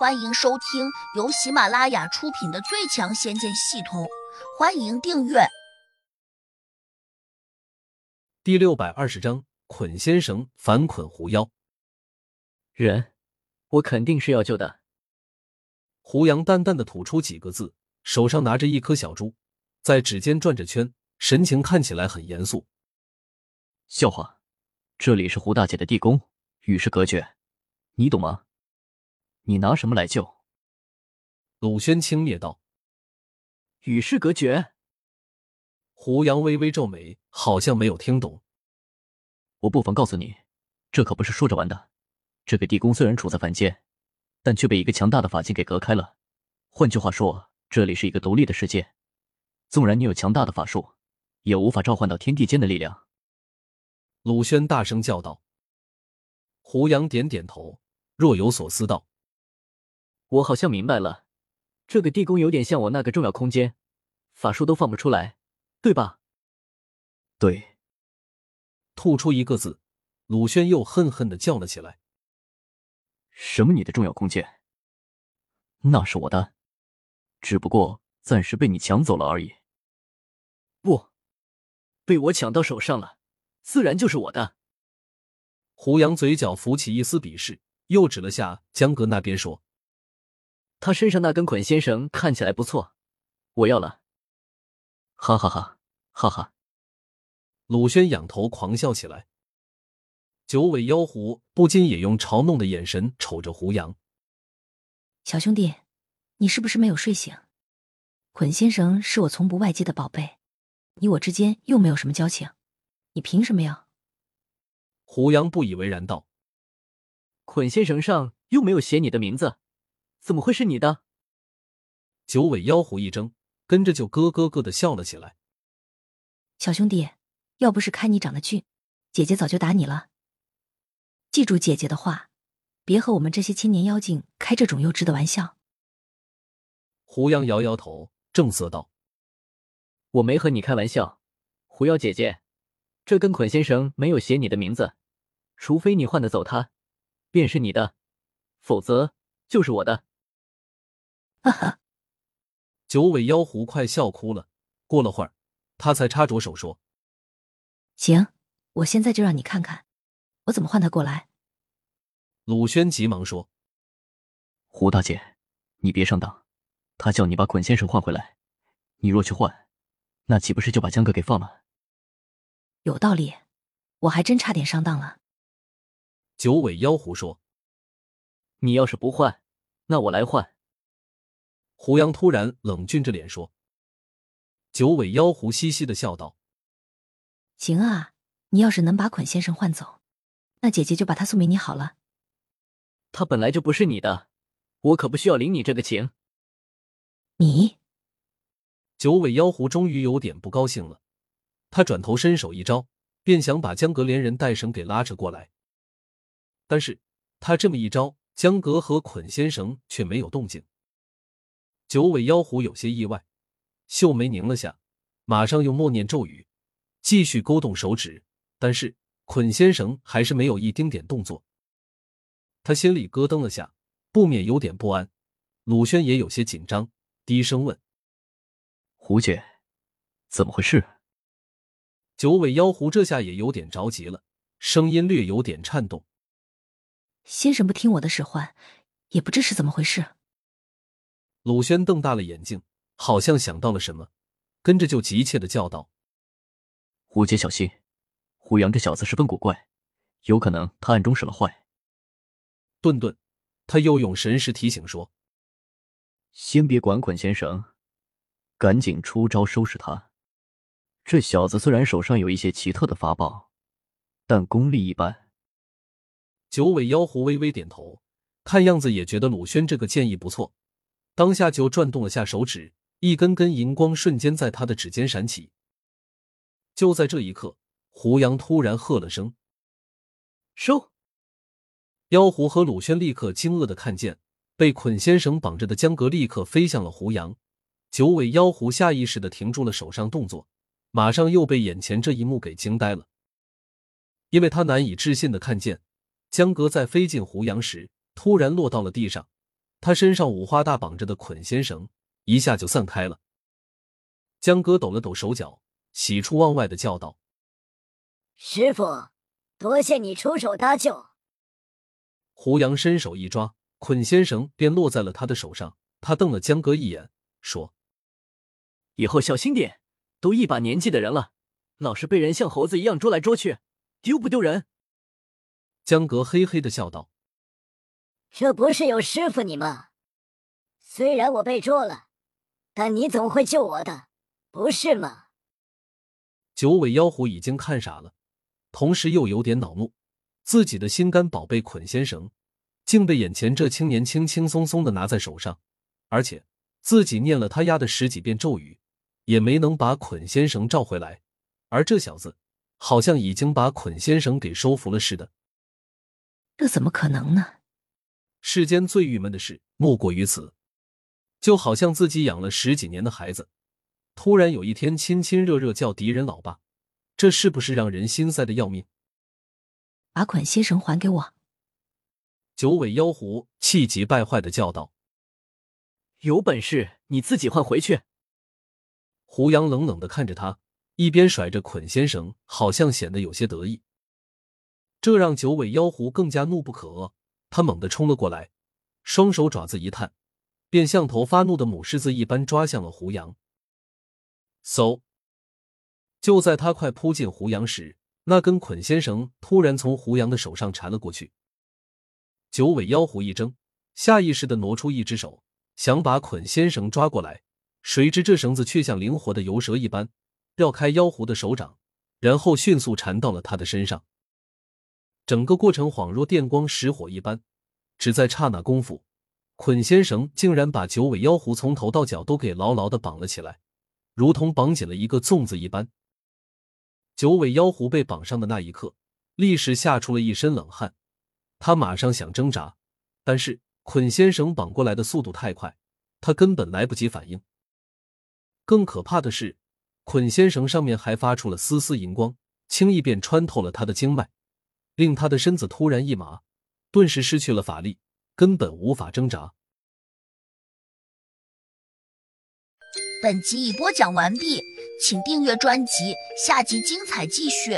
欢迎收听由喜马拉雅出品的《最强仙剑系统》，欢迎订阅。第六百二十章：捆仙绳反捆狐妖。人，我肯定是要救的。胡杨淡淡的吐出几个字，手上拿着一颗小珠，在指尖转着圈，神情看起来很严肃。笑话，这里是胡大姐的地宫，与世隔绝，你懂吗？你拿什么来救？鲁轩轻蔑道：“与世隔绝。”胡杨微微皱眉，好像没有听懂。我不妨告诉你，这可不是说着玩的。这个地宫虽然处在凡间，但却被一个强大的法境给隔开了。换句话说，这里是一个独立的世界。纵然你有强大的法术，也无法召唤到天地间的力量。鲁轩大声叫道。胡杨点点头，若有所思道。我好像明白了，这个地宫有点像我那个重要空间，法术都放不出来，对吧？对。吐出一个字，鲁轩又恨恨的叫了起来：“什么？你的重要空间？那是我的，只不过暂时被你抢走了而已。不，被我抢到手上了，自然就是我的。”胡杨嘴角浮起一丝鄙视，又指了下江阁那边说。他身上那根捆仙绳看起来不错，我要了。哈哈哈，哈哈！鲁轩仰头狂笑起来。九尾妖狐不禁也用嘲弄的眼神瞅着胡杨。小兄弟，你是不是没有睡醒？捆仙绳是我从不外借的宝贝，你我之间又没有什么交情，你凭什么要？胡杨不以为然道：“捆仙绳上又没有写你的名字。”怎么会是你的？九尾妖狐一怔，跟着就咯咯咯的笑了起来。小兄弟，要不是看你长得俊，姐姐早就打你了。记住姐姐的话，别和我们这些千年妖精开这种幼稚的玩笑。胡杨摇摇头，正色道：“我没和你开玩笑，狐妖姐姐，这根捆仙绳没有写你的名字，除非你换得走它，便是你的，否则就是我的。”哈哈，九尾妖狐快笑哭了。过了会儿，他才插着手说：“行，我现在就让你看看，我怎么换他过来。”鲁轩急忙说：“胡大姐，你别上当，他叫你把捆先生换回来，你若去换，那岂不是就把江哥给放了？”有道理，我还真差点上当了。九尾妖狐说：“你要是不换，那我来换。”胡杨突然冷峻着脸说：“九尾妖狐嘻嘻的笑道：‘行啊，你要是能把捆先生换走，那姐姐就把他送给你好了。’他本来就不是你的，我可不需要领你这个情。”你，九尾妖狐终于有点不高兴了，他转头伸手一招，便想把江格连人带绳给拉扯过来。但是他这么一招，江格和捆仙绳却没有动静。九尾妖狐有些意外，秀眉拧了下，马上又默念咒语，继续勾动手指，但是捆仙绳还是没有一丁点动作。他心里咯噔了下，不免有点不安。鲁轩也有些紧张，低声问：“胡姐，怎么回事？”九尾妖狐这下也有点着急了，声音略有点颤动：“先生不听我的使唤，也不知是怎么回事。”鲁轩瞪大了眼睛，好像想到了什么，跟着就急切的叫道：“胡姐小心，胡杨这小子十分古怪，有可能他暗中使了坏。”顿顿，他又用神识提醒说：“先别管捆先生，赶紧出招收拾他。这小子虽然手上有一些奇特的法宝，但功力一般。”九尾妖狐微微点头，看样子也觉得鲁轩这个建议不错。当下就转动了下手指，一根根银光瞬间在他的指尖闪起。就在这一刻，胡杨突然喝了声：“收！”妖狐和鲁轩立刻惊愕的看见，被捆仙绳绑着的江格立刻飞向了胡杨。九尾妖狐下意识的停住了手上动作，马上又被眼前这一幕给惊呆了，因为他难以置信的看见江格在飞进胡杨时，突然落到了地上。他身上五花大绑着的捆仙绳一下就散开了。江哥抖了抖手脚，喜出望外的叫道：“师傅，多谢你出手搭救。”胡杨伸手一抓，捆仙绳便落在了他的手上。他瞪了江哥一眼，说：“以后小心点，都一把年纪的人了，老是被人像猴子一样捉来捉去，丢不丢人？”江哥嘿嘿的笑道：“这不是有师傅你吗？虽然我被捉了，但你总会救我的，不是吗？”九尾妖狐已经看傻了，同时又有点恼怒。自己的心肝宝贝捆仙绳，竟被眼前这青年轻轻松松的拿在手上，而且自己念了他丫的十几遍咒语，也没能把捆仙绳召回来，而这小子好像已经把捆仙绳给收服了似的。这怎么可能呢？世间最郁闷的事莫过于此，就好像自己养了十几年的孩子，突然有一天亲亲热热叫敌人老爸，这是不是让人心塞的要命？把捆仙绳还给我！九尾妖狐气急败坏的叫道：“有本事你自己换回去！”胡杨冷冷的看着他，一边甩着捆仙绳，好像显得有些得意。这让九尾妖狐更加怒不可遏，他猛地冲了过来，双手爪子一探，便像头发怒的母狮子一般抓向了胡杨。嗖！就在他快扑进胡杨时，那根捆仙绳突然从胡杨的手上缠了过去，九尾妖狐一怔，下意识的挪出一只手，想把捆仙绳抓过来，谁知这绳子却像灵活的游蛇一般，绕开妖狐的手掌，然后迅速缠到了他的身上。整个过程恍若电光石火一般，只在刹那功夫，捆仙绳竟然把九尾妖狐从头到脚都给牢牢的绑了起来，如同绑紧了一个粽子一般。九尾妖狐被绑上的那一刻，立时吓出了一身冷汗。他马上想挣扎，但是捆仙绳绑过来的速度太快，他根本来不及反应。更可怕的是，捆仙绳上面还发出了丝丝银光，轻易便穿透了他的经脉，令他的身子突然一麻，顿时失去了法力，根本无法挣扎。本集已播讲完毕。请订阅专辑，下集精彩继续。